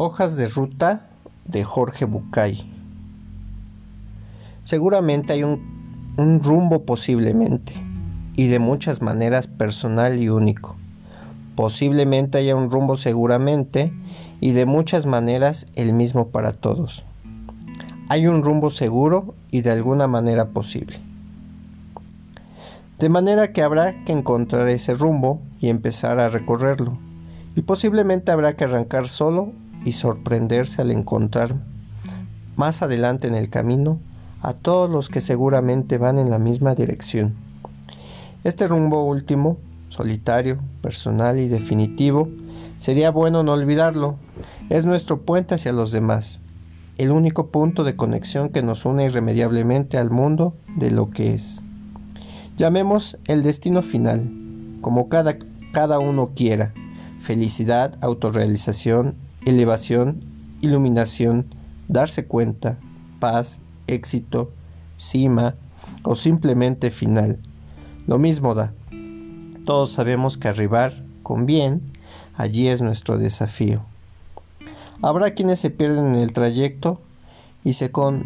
Hojas de ruta de Jorge Bucay. Seguramente hay un, un, rumbo posiblemente, y de muchas maneras personal y único. Posiblemente haya un rumbo seguramente, y de muchas maneras el mismo para todos. Hay un rumbo seguro y de alguna manera posible. De manera que habrá que encontrar ese rumbo y empezar a recorrerlo. Y posiblemente habrá que arrancar solo y sorprenderse al encontrar más adelante en el camino a todos los que seguramente van en la misma dirección. Este rumbo último, solitario, personal y definitivo, sería bueno no olvidarlo. Es nuestro puente hacia los demás, el único punto de conexión que nos une irremediablemente al mundo de lo que es. Llamemos el destino final, como cada, cada uno quiera. Felicidad, autorrealización, elevación, iluminación, darse cuenta, paz, éxito, cima o simplemente final. Lo mismo da. Todos sabemos que arribar con bien, allí es nuestro desafío. Habrá quienes se pierden en el trayecto y se, con,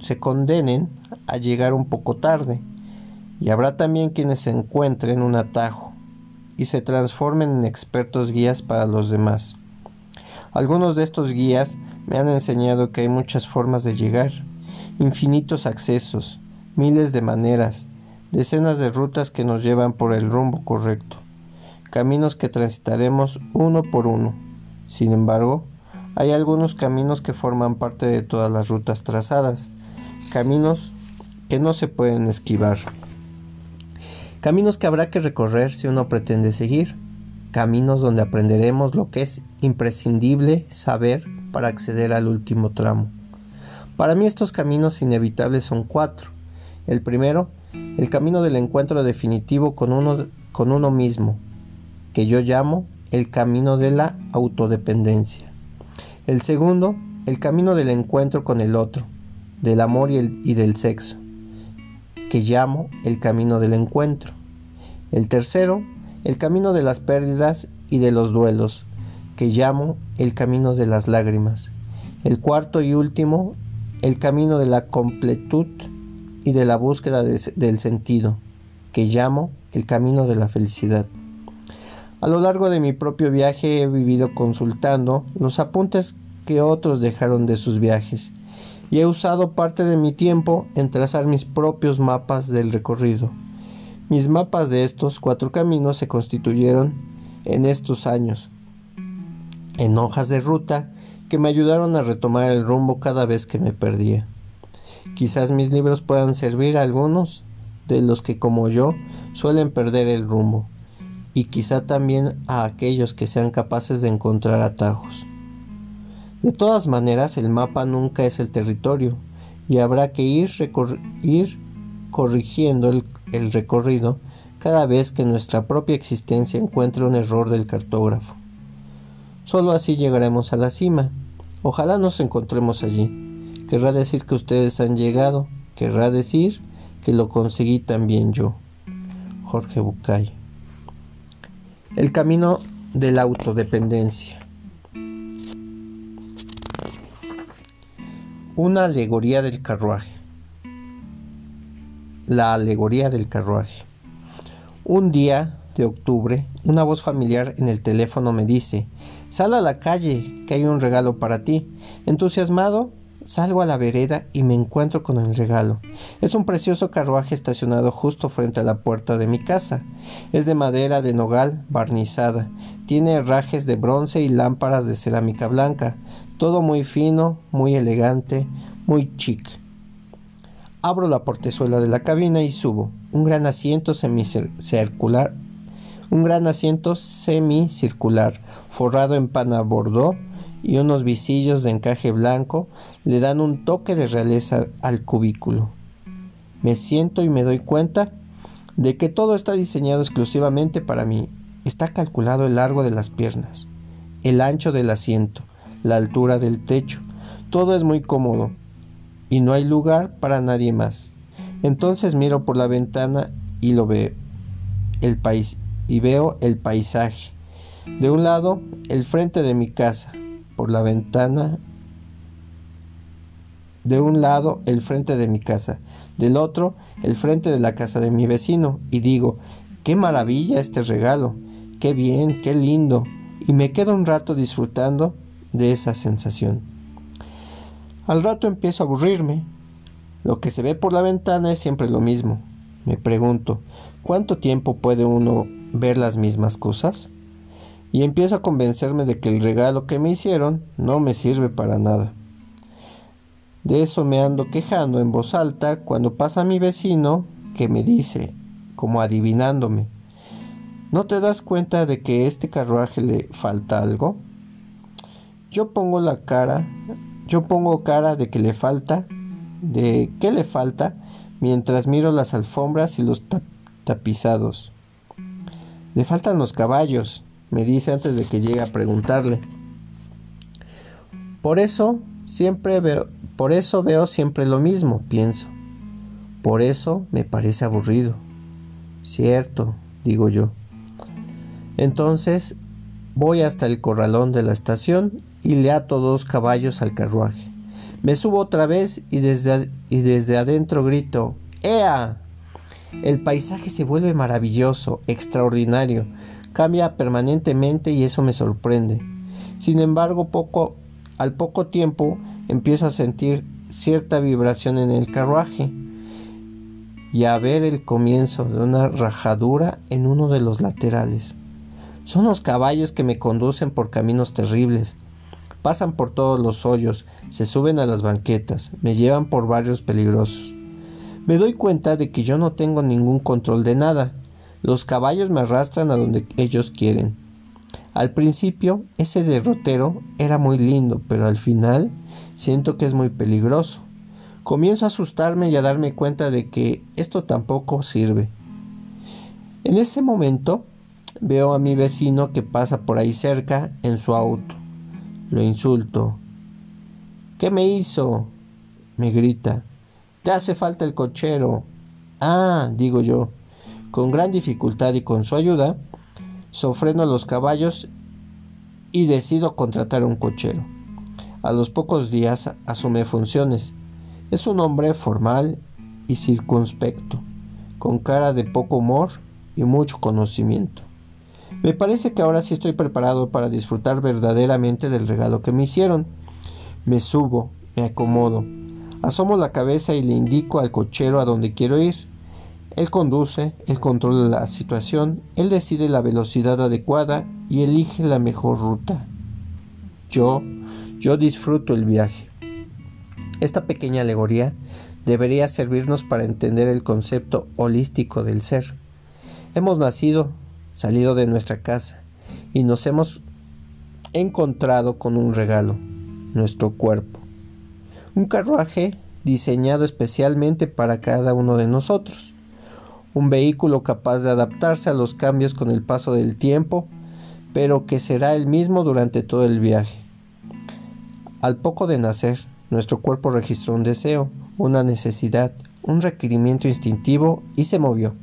se condenen a llegar un poco tarde y habrá también quienes se encuentren un atajo y se transformen en expertos guías para los demás. Algunos de estos guías me han enseñado que hay muchas formas de llegar, infinitos accesos, miles de maneras, decenas de rutas que nos llevan por el rumbo correcto, caminos que transitaremos uno por uno. Sin embargo, hay algunos caminos que forman parte de todas las rutas trazadas, caminos que no se pueden esquivar. Caminos que habrá que recorrer si uno pretende seguir. Caminos donde aprenderemos lo que es imprescindible saber para acceder al último tramo. Para mí estos caminos inevitables son cuatro. El primero, el camino del encuentro definitivo con uno, con uno mismo, que yo llamo el camino de la autodependencia. El segundo, el camino del encuentro con el otro, del amor y, y del sexo que llamo el camino del encuentro. El tercero, el camino de las pérdidas y de los duelos, que llamo el camino de las lágrimas. El cuarto y último, el camino de la completud y de la búsqueda del sentido, que llamo el camino de la felicidad. A lo largo de mi propio viaje he vivido consultando los apuntes que otros dejaron de sus viajes y he usado parte de mi tiempo en trazar mis propios mapas del recorrido. Mis mapas de estos cuatro caminos se constituyeron en estos años, en hojas de ruta que me ayudaron a retomar el rumbo cada vez que me perdía. Quizás mis libros puedan servir a algunos de los que como yo suelen perder el rumbo, y quizá también a aquellos que sean capaces de encontrar atajos. De todas maneras, el mapa nunca es el territorio y habrá que ir, ir corrigiendo el, recorrido cada vez que nuestra propia existencia encuentre un error del cartógrafo. Solo así llegaremos a la cima. Ojalá nos encontremos allí. Querrá decir que ustedes han llegado. Querrá decir que lo conseguí también yo. Jorge Bucay. El camino de la autodependencia. Una alegoría del carruaje. La alegoría del carruaje. Un día de octubre, una voz familiar en el teléfono me dice, Sal a la calle, que hay un regalo para ti. Entusiasmado, salgo a la vereda y me encuentro con el regalo. Es un precioso carruaje estacionado justo frente a la puerta de mi casa. Es de madera de nogal barnizada. Tiene herrajes de bronce y lámparas de cerámica blanca. Todo muy fino, muy elegante, muy chic. Abro la portezuela de la cabina y subo. Un gran asiento semicircular, un gran asiento semicircular, forrado en pana bordó y unos visillos de encaje blanco le dan un toque de realeza al cubículo. Me siento y me doy cuenta de que todo está diseñado exclusivamente para mí. Está calculado el largo de las piernas, el ancho del asiento, la altura del techo. Todo es muy cómodo y no hay lugar para nadie más. Entonces miro por la ventana y lo veo. El país y veo el paisaje. De un lado, el frente de mi casa, por la ventana de un lado el frente de mi casa, del otro el frente de la casa de mi vecino, y digo, qué maravilla este regalo, qué bien, qué lindo, y me quedo un rato disfrutando de esa sensación. Al rato empiezo a aburrirme. Lo que se ve por la ventana es siempre lo mismo. Me pregunto, ¿cuánto tiempo puede uno ver las mismas cosas? Y empiezo a convencerme de que el regalo que me hicieron no me sirve para nada. De eso me ando quejando en voz alta cuando pasa mi vecino que me dice, como adivinándome, ¿no te das cuenta de que a este carruaje le falta algo? Yo pongo la cara, yo pongo cara de que le falta, de qué le falta, mientras miro las alfombras y los tapizados. Le faltan los caballos, me dice antes de que llegue a preguntarle. Por eso siempre veo, por eso veo siempre lo mismo, pienso. Por eso me parece aburrido. Cierto, digo yo. Entonces voy hasta el corralón de la estación y le ato dos caballos al carruaje. Me subo otra vez y desde, y desde adentro grito ¡Ea! El paisaje se vuelve maravilloso, extraordinario, cambia permanentemente y eso me sorprende. Sin embargo, poco al poco tiempo empiezo a sentir cierta vibración en el carruaje y a ver el comienzo de una rajadura en uno de los laterales. Son los caballos que me conducen por caminos terribles. Pasan por todos los hoyos, se suben a las banquetas, me llevan por barrios peligrosos. Me doy cuenta de que yo no tengo ningún control de nada. Los caballos me arrastran a donde ellos quieren. Al principio ese derrotero era muy lindo, pero al final siento que es muy peligroso. Comienzo a asustarme y a darme cuenta de que esto tampoco sirve. En ese momento veo a mi vecino que pasa por ahí cerca en su auto. Lo insulto. ¿Qué me hizo? me grita. Te hace falta el cochero. Ah, digo yo. Con gran dificultad y con su ayuda, sofreno los caballos y decido contratar un cochero. A los pocos días asume funciones. Es un hombre formal y circunspecto, con cara de poco humor y mucho conocimiento. Me parece que ahora sí estoy preparado para disfrutar verdaderamente del regalo que me hicieron. Me subo, me acomodo, asomo la cabeza y le indico al cochero a donde quiero ir. Él conduce, él controla la situación, él decide la velocidad adecuada y elige la mejor ruta. Yo, yo disfruto el viaje. Esta pequeña alegoría debería servirnos para entender el concepto holístico del ser. Hemos nacido, salido de nuestra casa y nos hemos encontrado con un regalo, nuestro cuerpo. Un carruaje diseñado especialmente para cada uno de nosotros un vehículo capaz de adaptarse a los cambios con el paso del tiempo, pero que será el mismo durante todo el viaje. Al poco de nacer, nuestro cuerpo registró un deseo, una necesidad, un requerimiento instintivo y se movió.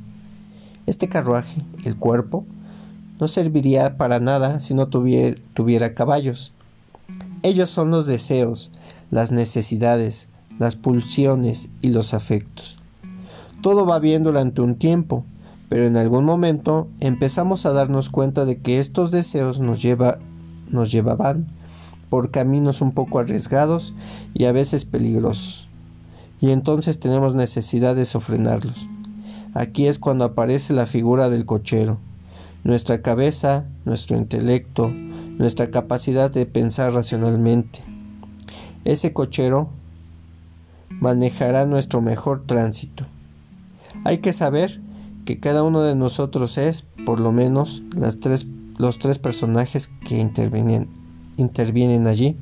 Este carruaje, el cuerpo, no serviría para nada si no tuviera, caballos. Ellos son los deseos, las necesidades, las pulsiones y los afectos. Todo va bien durante un tiempo, pero en algún momento empezamos a darnos cuenta de que estos deseos nos llevaban por caminos un poco arriesgados y a veces peligrosos. Y entonces tenemos necesidad de sofrenarlos. Aquí es cuando aparece la figura del cochero. Nuestra cabeza, nuestro intelecto, nuestra capacidad de pensar racionalmente. Ese cochero manejará nuestro mejor tránsito. Hay que saber que cada uno de nosotros es, por lo menos, los tres personajes que intervienen allí.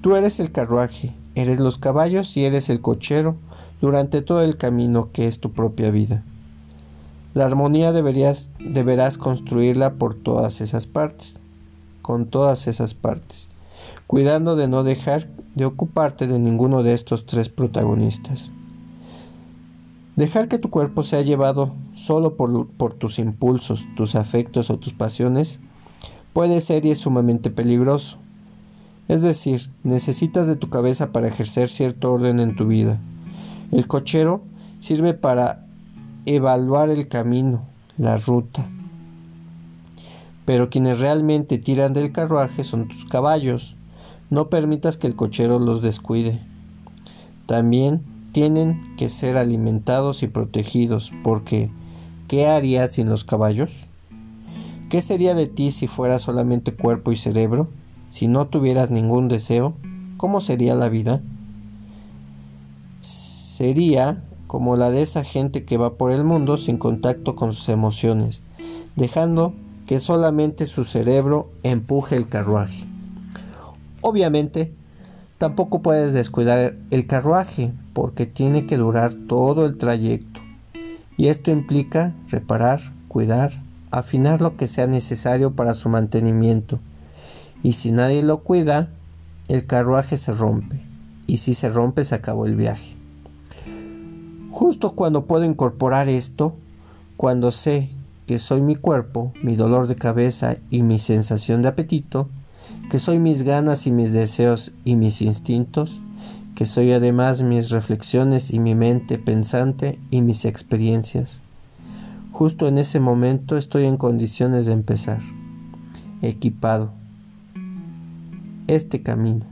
Tú eres el carruaje, eres los caballos y eres el cochero durante todo el camino que es tu propia vida. La armonía deberías, deberás construirla por todas esas partes, con todas esas partes, cuidando de no dejar de ocuparte de ninguno de estos tres protagonistas. Dejar que tu cuerpo sea llevado solo por, tus impulsos, tus afectos o tus pasiones puede ser y es sumamente peligroso. Es decir, necesitas de tu cabeza para ejercer cierto orden en tu vida. El cochero sirve para evaluar el camino, la ruta. Pero quienes realmente tiran del carruaje son tus caballos. No permitas que el cochero los descuide. También tienen que ser alimentados y protegidos, porque ¿qué harías sin los caballos? ¿Qué sería de ti si fueras solamente cuerpo y cerebro? Si no tuvieras ningún deseo, ¿cómo sería la vida? Sería como la de esa gente que va por el mundo sin contacto con sus emociones, dejando que solamente su cerebro empuje el carruaje. Obviamente, tampoco puedes descuidar el carruaje porque tiene que durar todo el trayecto. Y esto implica reparar, cuidar, afinar lo que sea necesario para su mantenimiento. Y si nadie lo cuida, el carruaje se rompe. Y si se rompe, se acabó el viaje. Justo cuando puedo incorporar esto, cuando sé que soy mi cuerpo, mi dolor de cabeza y mi sensación de apetito, que soy mis ganas y mis deseos y mis instintos, que soy además mis reflexiones y mi mente pensante y mis experiencias. Justo en ese momento estoy en condiciones de empezar, equipado, este camino,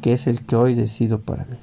que es el que hoy decido para mí.